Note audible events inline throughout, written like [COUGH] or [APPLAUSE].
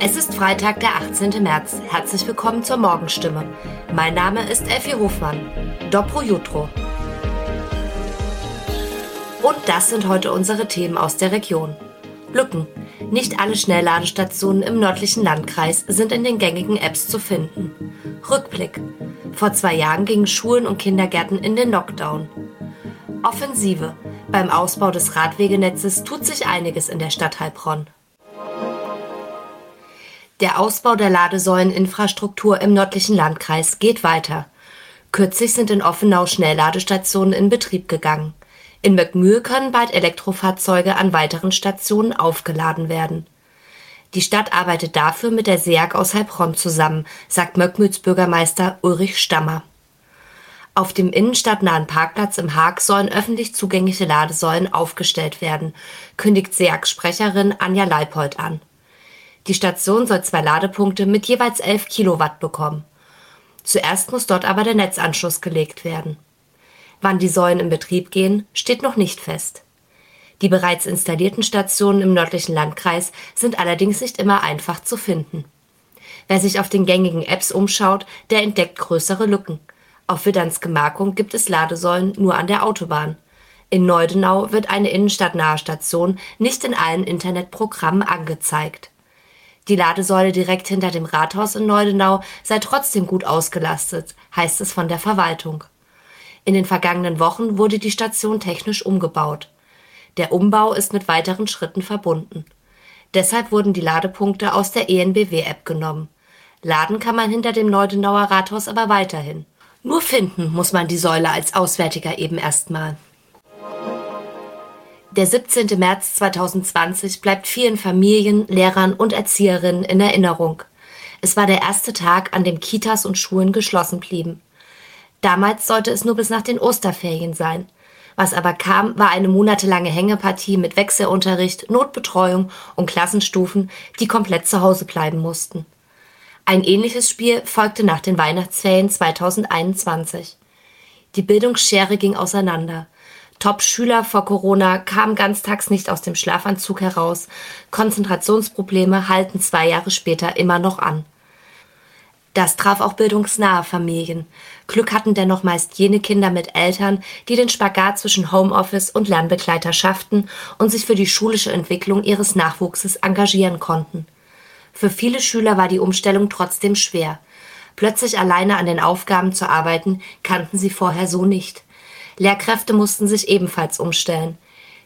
Es ist Freitag, der 18. März. Herzlich willkommen zur Morgenstimme. Mein Name ist Effi Hofmann. Dobro Jutro. Und das sind heute unsere Themen aus der Region. Lücken. Nicht alle Schnellladestationen im nördlichen Landkreis sind in den gängigen Apps zu finden. Rückblick. Vor zwei Jahren gingen Schulen und Kindergärten in den Lockdown. Offensive. Beim Ausbau des Radwegenetzes tut sich einiges in der Stadt Heilbronn. Der Ausbau der Ladesäuleninfrastruktur im nördlichen Landkreis geht weiter. Kürzlich sind in Offenau Schnellladestationen in Betrieb gegangen. In Möckmühl können bald Elektrofahrzeuge an weiteren Stationen aufgeladen werden. Die Stadt arbeitet dafür mit der SEAG aus Heilbronn zusammen, sagt Möckmühls Bürgermeister Ulrich Stammer. Auf dem innenstadtnahen Parkplatz im Haag sollen öffentlich zugängliche Ladesäulen aufgestellt werden, kündigt SEAG-Sprecherin Anja Leipold an. Die Station soll zwei Ladepunkte mit jeweils 11 Kilowatt bekommen. Zuerst muss dort aber der Netzanschluss gelegt werden. Wann die Säulen in Betrieb gehen, steht noch nicht fest. Die bereits installierten Stationen im nördlichen Landkreis sind allerdings nicht immer einfach zu finden. Wer sich auf den gängigen Apps umschaut, der entdeckt größere Lücken. Auf Widderns Gemarkung gibt es Ladesäulen nur an der Autobahn. In Neudenau wird eine innenstadtnahe Station nicht in allen Internetprogrammen angezeigt. Die Ladesäule direkt hinter dem Rathaus in Neudenau sei trotzdem gut ausgelastet, heißt es von der Verwaltung. In den vergangenen Wochen wurde die Station technisch umgebaut. Der Umbau ist mit weiteren Schritten verbunden. Deshalb wurden die Ladepunkte aus der ENBW-App genommen. Laden kann man hinter dem Neudenauer Rathaus aber weiterhin. Nur finden muss man die Säule als Auswärtiger eben erstmal. Der 17. März 2020 bleibt vielen Familien, Lehrern und Erzieherinnen in Erinnerung. Es war der erste Tag, an dem Kitas und Schulen geschlossen blieben. Damals sollte es nur bis nach den Osterferien sein. Was aber kam, war eine monatelange Hängepartie mit Wechselunterricht, Notbetreuung und Klassenstufen, die komplett zu Hause bleiben mussten. Ein ähnliches Spiel folgte nach den Weihnachtsferien 2021. Die Bildungsschere ging auseinander. Top-Schüler vor Corona kamen ganztags nicht aus dem Schlafanzug heraus. Konzentrationsprobleme halten zwei Jahre später immer noch an. Das traf auch bildungsnahe Familien. Glück hatten dennoch meist jene Kinder mit Eltern, die den Spagat zwischen Homeoffice und Lernbegleiter schafften und sich für die schulische Entwicklung ihres Nachwuchses engagieren konnten. Für viele Schüler war die Umstellung trotzdem schwer. Plötzlich alleine an den Aufgaben zu arbeiten, kannten sie vorher so nicht. Lehrkräfte mussten sich ebenfalls umstellen.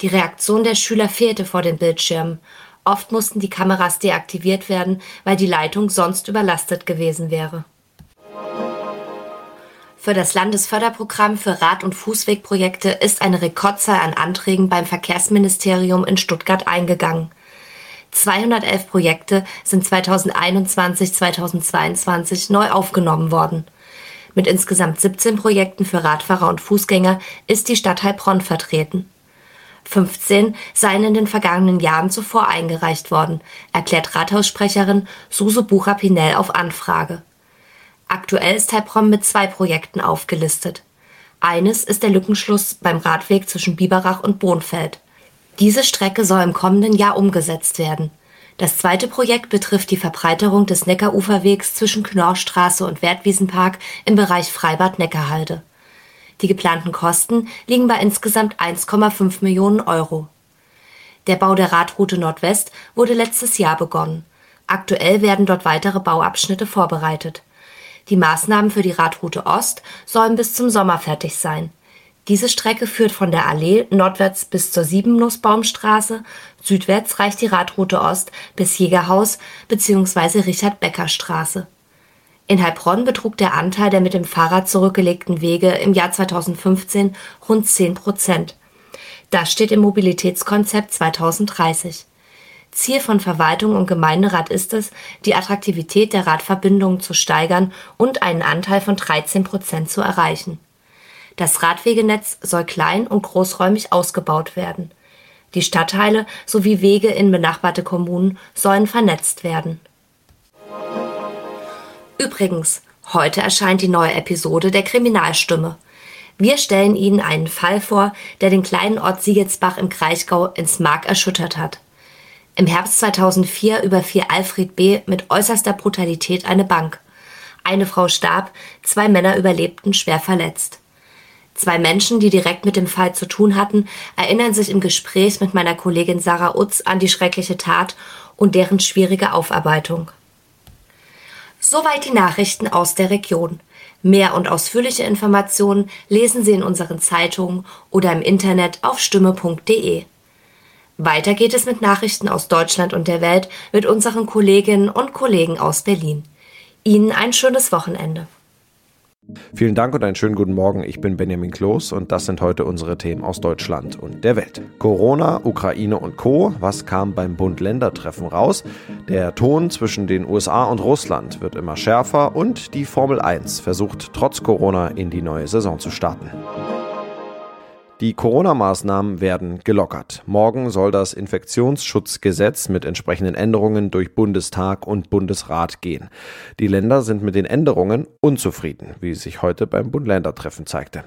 Die Reaktion der Schüler fehlte vor den Bildschirmen. Oft mussten die Kameras deaktiviert werden, weil die Leitung sonst überlastet gewesen wäre. Für das Landesförderprogramm für Rad- und Fußwegprojekte ist eine Rekordzahl an Anträgen beim Verkehrsministerium in Stuttgart eingegangen. 211 Projekte sind 2021-2022 neu aufgenommen worden. Mit insgesamt 17 Projekten für Radfahrer und Fußgänger ist die Stadt Heilbronn vertreten. 15 seien in den vergangenen Jahren zuvor eingereicht worden, erklärt Rathaussprecherin Suse Bucher-Pinell auf Anfrage. Aktuell ist Heilbronn mit zwei Projekten aufgelistet. Eines ist der Lückenschluss beim Radweg zwischen Biberach und Bohnfeld. Diese Strecke soll im kommenden Jahr umgesetzt werden. Das zweite Projekt betrifft die Verbreiterung des Neckaruferwegs zwischen Knorrstraße und Wertwiesenpark im Bereich Freibad-Neckarhalde. Die geplanten Kosten liegen bei insgesamt 1,5 Millionen Euro. Der Bau der Radroute Nordwest wurde letztes Jahr begonnen. Aktuell werden dort weitere Bauabschnitte vorbereitet. Die Maßnahmen für die Radroute Ost sollen bis zum Sommer fertig sein. Diese Strecke führt von der Allee nordwärts bis zur Siebennussbaumstraße, südwärts reicht die Radroute Ost bis Jägerhaus bzw. Richard-Becker-Straße. In Heilbronn betrug der Anteil der mit dem Fahrrad zurückgelegten Wege im Jahr 2015 rund 10 Prozent. Das steht im Mobilitätskonzept 2030. Ziel von Verwaltung und Gemeinderat ist es, die Attraktivität der Radverbindungen zu steigern und einen Anteil von 13 Prozent zu erreichen. Das Radwegenetz soll klein und großräumig ausgebaut werden. Die Stadtteile sowie Wege in benachbarte Kommunen sollen vernetzt werden. Übrigens, heute erscheint die neue Episode der Kriminalstimme. Wir stellen Ihnen einen Fall vor, der den kleinen Ort Siegelsbach im Kraichgau ins Mark erschüttert hat. Im Herbst 2004 überfiel Alfred B. mit äußerster Brutalität eine Bank. Eine Frau starb, zwei Männer überlebten schwer verletzt. Zwei Menschen, die direkt mit dem Fall zu tun hatten, erinnern sich im Gespräch mit meiner Kollegin Sarah Utz an die schreckliche Tat und deren schwierige Aufarbeitung. Soweit die Nachrichten aus der Region. Mehr und ausführliche Informationen lesen Sie in unseren Zeitungen oder im Internet auf stimme.de. Weiter geht es mit Nachrichten aus Deutschland und der Welt mit unseren Kolleginnen und Kollegen aus Berlin. Ihnen ein schönes Wochenende. Vielen Dank und einen schönen guten Morgen. Ich bin Benjamin Kloß und das sind heute unsere Themen aus Deutschland und der Welt. Corona, Ukraine und Co. Was kam beim Bund-Länder-Treffen raus? Der Ton zwischen den USA und Russland wird immer schärfer und die Formel 1 versucht trotz Corona in die neue Saison zu starten. Die Corona-Maßnahmen werden gelockert. Morgen soll das Infektionsschutzgesetz mit entsprechenden Änderungen durch Bundestag und Bundesrat gehen. Die Länder sind mit den Änderungen unzufrieden, wie sich heute beim Bund-Länder-Treffen zeigte.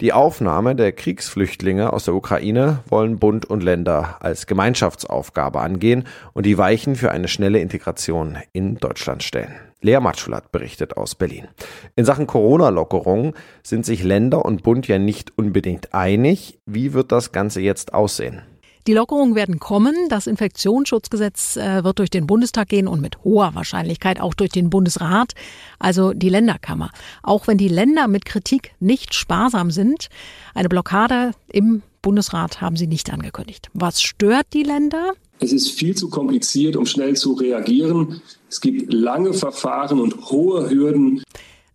Die Aufnahme der Kriegsflüchtlinge aus der Ukraine wollen Bund und Länder als Gemeinschaftsaufgabe angehen und die Weichen für eine schnelle Integration in Deutschland stellen. Lea Matschulat berichtet aus Berlin. In Sachen Corona-Lockerung sind sich Länder und Bund ja nicht unbedingt einig. Wie wird das Ganze jetzt aussehen? Die Lockerungen werden kommen. Das Infektionsschutzgesetz äh, wird durch den Bundestag gehen und mit hoher Wahrscheinlichkeit auch durch den Bundesrat, also die Länderkammer. Auch wenn die Länder mit Kritik nicht sparsam sind, eine Blockade im Bundesrat haben sie nicht angekündigt. Was stört die Länder? Es ist viel zu kompliziert, um schnell zu reagieren. Es gibt lange Verfahren und hohe Hürden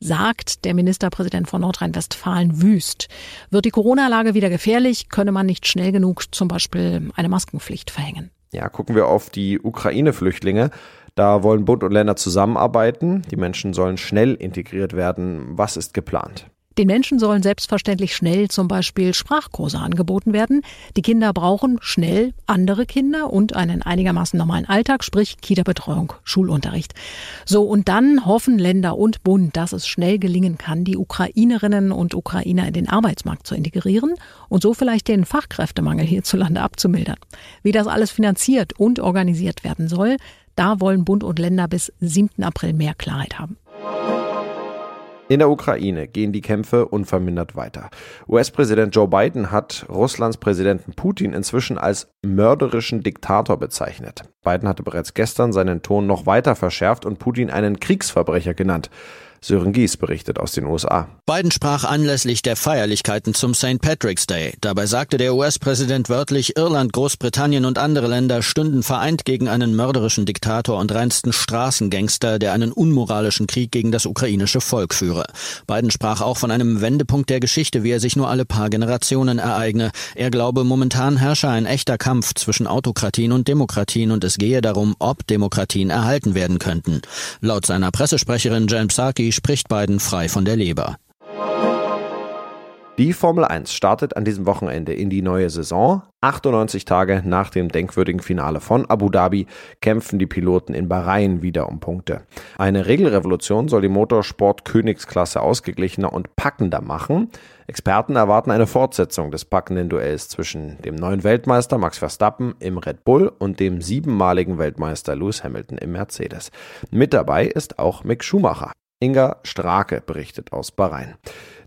sagt der Ministerpräsident von Nordrhein-Westfalen Wüst. Wird die Corona-Lage wieder gefährlich, könne man nicht schnell genug zum Beispiel eine Maskenpflicht verhängen. Ja, gucken wir auf die Ukraine-Flüchtlinge. Da wollen Bund und Länder zusammenarbeiten. Die Menschen sollen schnell integriert werden. Was ist geplant? Den Menschen sollen selbstverständlich schnell zum Beispiel Sprachkurse angeboten werden. Die Kinder brauchen schnell andere Kinder und einen einigermaßen normalen Alltag, sprich Kita-Betreuung, Schulunterricht. So, und dann hoffen Länder und Bund, dass es schnell gelingen kann, die Ukrainerinnen und Ukrainer in den Arbeitsmarkt zu integrieren und so vielleicht den Fachkräftemangel hierzulande abzumildern. Wie das alles finanziert und organisiert werden soll, da wollen Bund und Länder bis 7. April mehr Klarheit haben. In der Ukraine gehen die Kämpfe unvermindert weiter. US-Präsident Joe Biden hat Russlands Präsidenten Putin inzwischen als mörderischen Diktator bezeichnet. Biden hatte bereits gestern seinen Ton noch weiter verschärft und Putin einen Kriegsverbrecher genannt. Sören Gies berichtet aus den USA. Biden sprach anlässlich der Feierlichkeiten zum St. Patrick's Day. Dabei sagte der US-Präsident wörtlich, Irland, Großbritannien und andere Länder stünden vereint gegen einen mörderischen Diktator und reinsten Straßengangster, der einen unmoralischen Krieg gegen das ukrainische Volk führe. Biden sprach auch von einem Wendepunkt der Geschichte, wie er sich nur alle paar Generationen ereigne. Er glaube, momentan herrsche ein echter Kampf zwischen Autokratien und Demokratien und es gehe darum, ob Demokratien erhalten werden könnten. Laut seiner Pressesprecherin Jen Psaki spricht Biden frei von der Leber. Die Formel 1 startet an diesem Wochenende in die neue Saison. 98 Tage nach dem denkwürdigen Finale von Abu Dhabi kämpfen die Piloten in Bahrain wieder um Punkte. Eine Regelrevolution soll die Motorsport Königsklasse ausgeglichener und packender machen. Experten erwarten eine Fortsetzung des packenden Duells zwischen dem neuen Weltmeister Max Verstappen im Red Bull und dem siebenmaligen Weltmeister Lewis Hamilton im Mercedes. Mit dabei ist auch Mick Schumacher. Inga Strake berichtet aus Bahrain.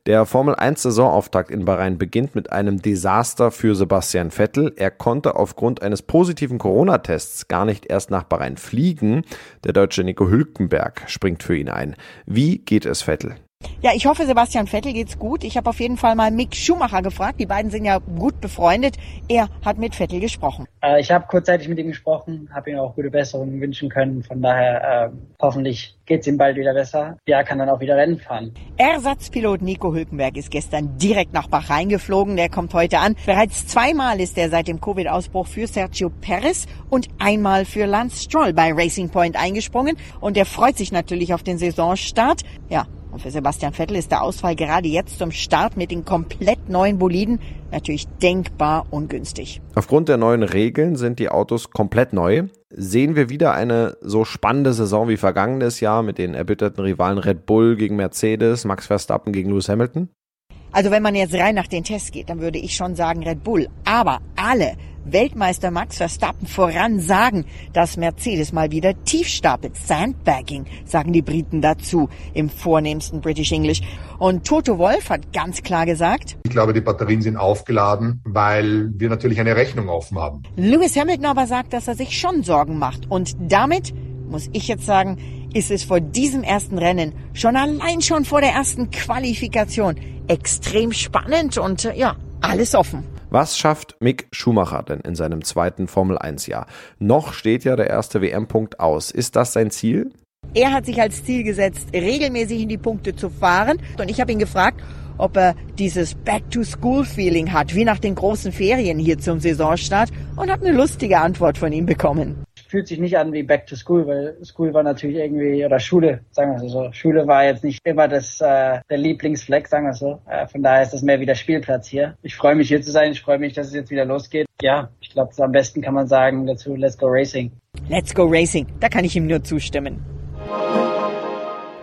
Der Formel 1 Saisonauftakt in Bahrain beginnt mit einem Desaster für Sebastian Vettel. Er konnte aufgrund eines positiven Corona-Tests gar nicht erst nach Bahrain fliegen. Der deutsche Nico Hülkenberg springt für ihn ein. Wie geht es Vettel? Ja, ich hoffe, Sebastian Vettel geht's gut. Ich habe auf jeden Fall mal Mick Schumacher gefragt. Die beiden sind ja gut befreundet. Er hat mit Vettel gesprochen. Äh, ich habe kurzzeitig mit ihm gesprochen, habe ihm auch gute Besserungen wünschen können. Von daher äh, hoffentlich geht's ihm bald wieder besser. Ja, kann dann auch wieder Rennen fahren. Ersatzpilot Nico Hülkenberg ist gestern direkt nach Bahrain geflogen. Der kommt heute an. Bereits zweimal ist er seit dem Covid-Ausbruch für Sergio Perez und einmal für Lance Stroll bei Racing Point eingesprungen. Und er freut sich natürlich auf den Saisonstart. Ja, und für Sebastian Vettel ist der Ausfall gerade jetzt zum Start mit den komplett neuen Boliden natürlich denkbar ungünstig. Aufgrund der neuen Regeln sind die Autos komplett neu. Sehen wir wieder eine so spannende Saison wie vergangenes Jahr mit den erbitterten Rivalen Red Bull gegen Mercedes, Max Verstappen gegen Lewis Hamilton? Also wenn man jetzt rein nach den Tests geht, dann würde ich schon sagen Red Bull. Aber alle Weltmeister Max Verstappen voran sagen, dass Mercedes mal wieder tief stapelt. Sandbagging, sagen die Briten dazu im vornehmsten British English. Und Toto Wolf hat ganz klar gesagt, ich glaube, die Batterien sind aufgeladen, weil wir natürlich eine Rechnung offen haben. Lewis Hamilton aber sagt, dass er sich schon Sorgen macht. Und damit, muss ich jetzt sagen, ist es vor diesem ersten Rennen schon allein schon vor der ersten Qualifikation extrem spannend und ja, alles offen. Was schafft Mick Schumacher denn in seinem zweiten Formel-1-Jahr? Noch steht ja der erste WM-Punkt aus. Ist das sein Ziel? Er hat sich als Ziel gesetzt, regelmäßig in die Punkte zu fahren. Und ich habe ihn gefragt, ob er dieses Back-to-School-Feeling hat, wie nach den großen Ferien hier zum Saisonstart. Und habe eine lustige Antwort von ihm bekommen fühlt sich nicht an wie Back to School, weil School war natürlich irgendwie, oder Schule, sagen wir so. Schule war jetzt nicht immer das, äh, der Lieblingsfleck, sagen wir so. Äh, von daher ist das mehr wie der Spielplatz hier. Ich freue mich hier zu sein, ich freue mich, dass es jetzt wieder losgeht. Ja, ich glaube, am besten kann man sagen dazu, let's go racing. Let's go racing, da kann ich ihm nur zustimmen.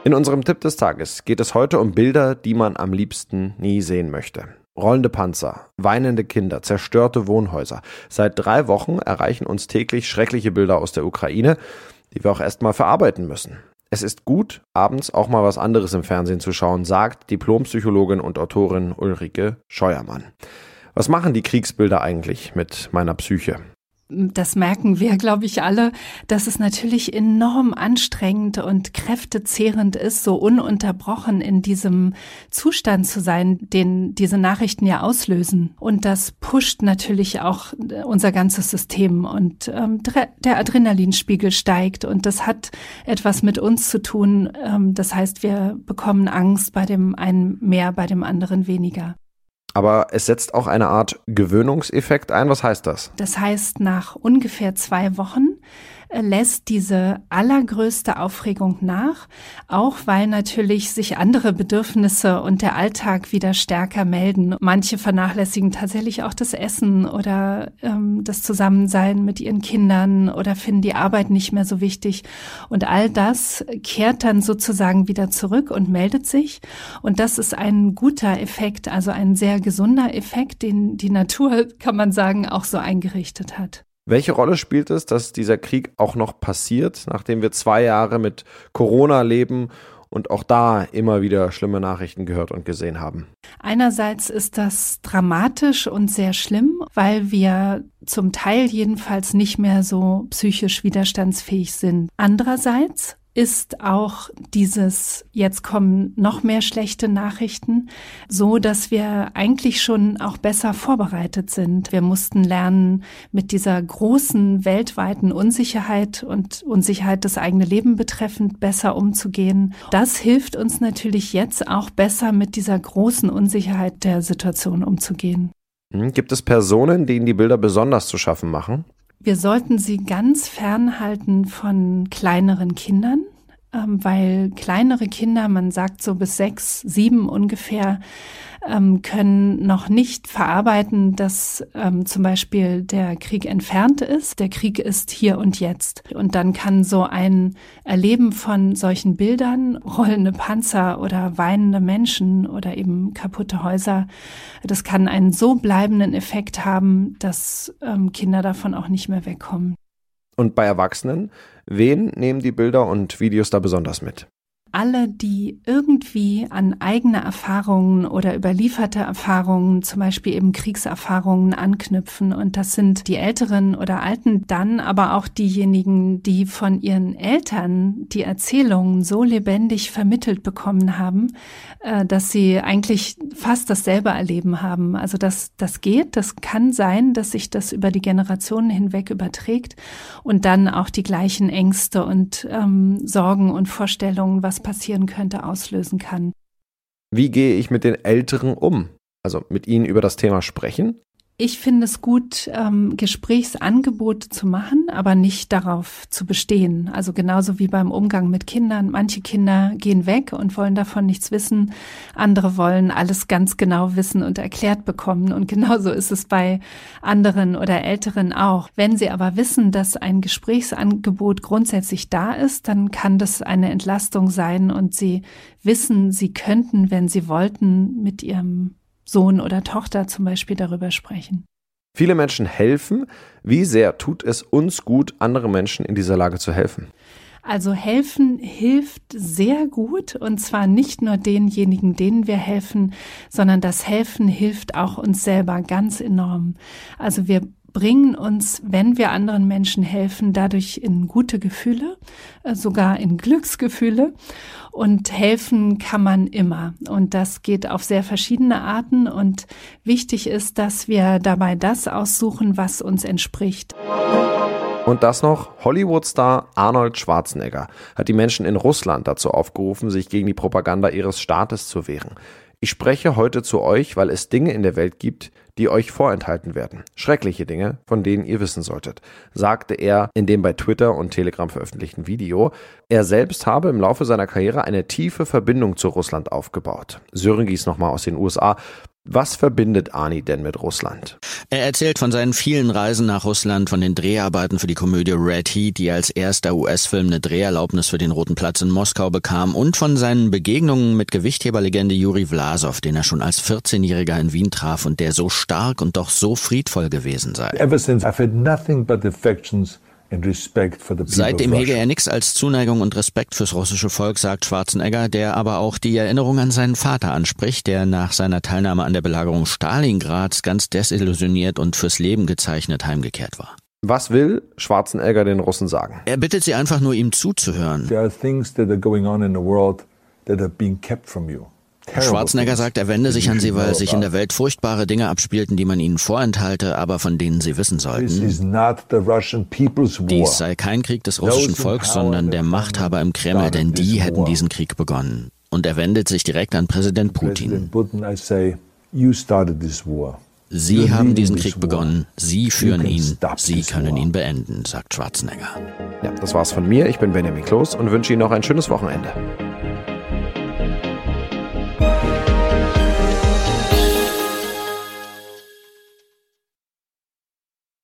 In unserem Tipp des Tages geht es heute um Bilder, die man am liebsten nie sehen möchte. Rollende Panzer, weinende Kinder, zerstörte Wohnhäuser. Seit drei Wochen erreichen uns täglich schreckliche Bilder aus der Ukraine, die wir auch erstmal verarbeiten müssen. Es ist gut, abends auch mal was anderes im Fernsehen zu schauen, sagt Diplompsychologin und Autorin Ulrike Scheuermann. Was machen die Kriegsbilder eigentlich mit meiner Psyche? Das merken wir, glaube ich, alle, dass es natürlich enorm anstrengend und kräftezehrend ist, so ununterbrochen in diesem Zustand zu sein, den diese Nachrichten ja auslösen. Und das pusht natürlich auch unser ganzes System und ähm, der Adrenalinspiegel steigt und das hat etwas mit uns zu tun. Ähm, das heißt, wir bekommen Angst bei dem einen mehr, bei dem anderen weniger. Aber es setzt auch eine Art Gewöhnungseffekt ein. Was heißt das? Das heißt, nach ungefähr zwei Wochen lässt diese allergrößte Aufregung nach, auch weil natürlich sich andere Bedürfnisse und der Alltag wieder stärker melden. Manche vernachlässigen tatsächlich auch das Essen oder ähm, das Zusammensein mit ihren Kindern oder finden die Arbeit nicht mehr so wichtig. Und all das kehrt dann sozusagen wieder zurück und meldet sich. Und das ist ein guter Effekt, also ein sehr gesunder Effekt, den die Natur, [LAUGHS] kann man sagen, auch so eingerichtet hat. Welche Rolle spielt es, dass dieser Krieg auch noch passiert, nachdem wir zwei Jahre mit Corona leben und auch da immer wieder schlimme Nachrichten gehört und gesehen haben? Einerseits ist das dramatisch und sehr schlimm, weil wir zum Teil jedenfalls nicht mehr so psychisch widerstandsfähig sind. Andererseits ist auch dieses, jetzt kommen noch mehr schlechte Nachrichten, so dass wir eigentlich schon auch besser vorbereitet sind. Wir mussten lernen, mit dieser großen weltweiten Unsicherheit und Unsicherheit das eigene Leben betreffend besser umzugehen. Das hilft uns natürlich jetzt auch besser mit dieser großen Unsicherheit der Situation umzugehen. Hm, gibt es Personen, denen die Bilder besonders zu schaffen machen? Wir sollten sie ganz fernhalten von kleineren Kindern, ähm, weil kleinere Kinder, man sagt so bis sechs, sieben ungefähr, ähm, können noch nicht verarbeiten, dass ähm, zum Beispiel der Krieg entfernt ist. Der Krieg ist hier und jetzt. Und dann kann so ein Erleben von solchen Bildern, rollende Panzer oder weinende Menschen oder eben kaputte Häuser, das kann einen so bleibenden Effekt haben, dass ähm, Kinder davon auch nicht mehr wegkommen. Und bei Erwachsenen, wen nehmen die Bilder und Videos da besonders mit? Alle, die irgendwie an eigene Erfahrungen oder überlieferte Erfahrungen, zum Beispiel eben Kriegserfahrungen anknüpfen. Und das sind die Älteren oder Alten, dann aber auch diejenigen, die von ihren Eltern die Erzählungen so lebendig vermittelt bekommen haben, äh, dass sie eigentlich fast dasselbe erleben haben. Also das, das geht, das kann sein, dass sich das über die Generationen hinweg überträgt und dann auch die gleichen Ängste und ähm, Sorgen und Vorstellungen, was passieren könnte, auslösen kann. Wie gehe ich mit den Älteren um? Also mit ihnen über das Thema sprechen? Ich finde es gut, ähm, Gesprächsangebote zu machen, aber nicht darauf zu bestehen. Also genauso wie beim Umgang mit Kindern. Manche Kinder gehen weg und wollen davon nichts wissen. Andere wollen alles ganz genau wissen und erklärt bekommen. Und genauso ist es bei anderen oder Älteren auch. Wenn sie aber wissen, dass ein Gesprächsangebot grundsätzlich da ist, dann kann das eine Entlastung sein und sie wissen, sie könnten, wenn sie wollten, mit ihrem Sohn oder Tochter zum Beispiel darüber sprechen. Viele Menschen helfen. Wie sehr tut es uns gut, anderen Menschen in dieser Lage zu helfen? Also helfen hilft sehr gut und zwar nicht nur denjenigen, denen wir helfen, sondern das Helfen hilft auch uns selber ganz enorm. Also wir bringen uns, wenn wir anderen Menschen helfen, dadurch in gute Gefühle, äh, sogar in Glücksgefühle. Und helfen kann man immer. Und das geht auf sehr verschiedene Arten. Und wichtig ist, dass wir dabei das aussuchen, was uns entspricht. Und das noch, Hollywood-Star Arnold Schwarzenegger hat die Menschen in Russland dazu aufgerufen, sich gegen die Propaganda ihres Staates zu wehren. Ich spreche heute zu euch, weil es Dinge in der Welt gibt, die euch vorenthalten werden. Schreckliche Dinge, von denen ihr wissen solltet, sagte er in dem bei Twitter und Telegram veröffentlichten Video. Er selbst habe im Laufe seiner Karriere eine tiefe Verbindung zu Russland aufgebaut. Sören nochmal aus den USA. Was verbindet Ani denn mit Russland? Er erzählt von seinen vielen Reisen nach Russland, von den Dreharbeiten für die Komödie Red Heat, die als erster US-Film eine Dreherlaubnis für den Roten Platz in Moskau bekam, und von seinen Begegnungen mit Gewichtheberlegende Juri Vlasov, den er schon als 14-Jähriger in Wien traf und der so stark und doch so friedvoll gewesen sei. Ever since I've had nothing but affections Seitdem hege er nichts als Zuneigung und Respekt fürs russische Volk, sagt Schwarzenegger, der aber auch die Erinnerung an seinen Vater anspricht, der nach seiner Teilnahme an der Belagerung Stalingrads ganz desillusioniert und fürs Leben gezeichnet heimgekehrt war. Was will Schwarzenegger den Russen sagen? Er bittet sie einfach nur, ihm zuzuhören. There are things that are going on in the world that are being kept from you. Schwarzenegger sagt, er wende sich an sie, weil sich in der Welt furchtbare Dinge abspielten, die man ihnen vorenthalte, aber von denen sie wissen sollten. Dies sei kein Krieg des russischen Volks, sondern der Machthaber im Kreml, denn die hätten diesen Krieg begonnen. Und er wendet sich direkt an Präsident Putin. Sie haben diesen Krieg begonnen, Sie führen ihn, Sie können ihn beenden, sagt Schwarzenegger. Ja, das war's von mir. Ich bin Benjamin Kloß und wünsche Ihnen noch ein schönes Wochenende.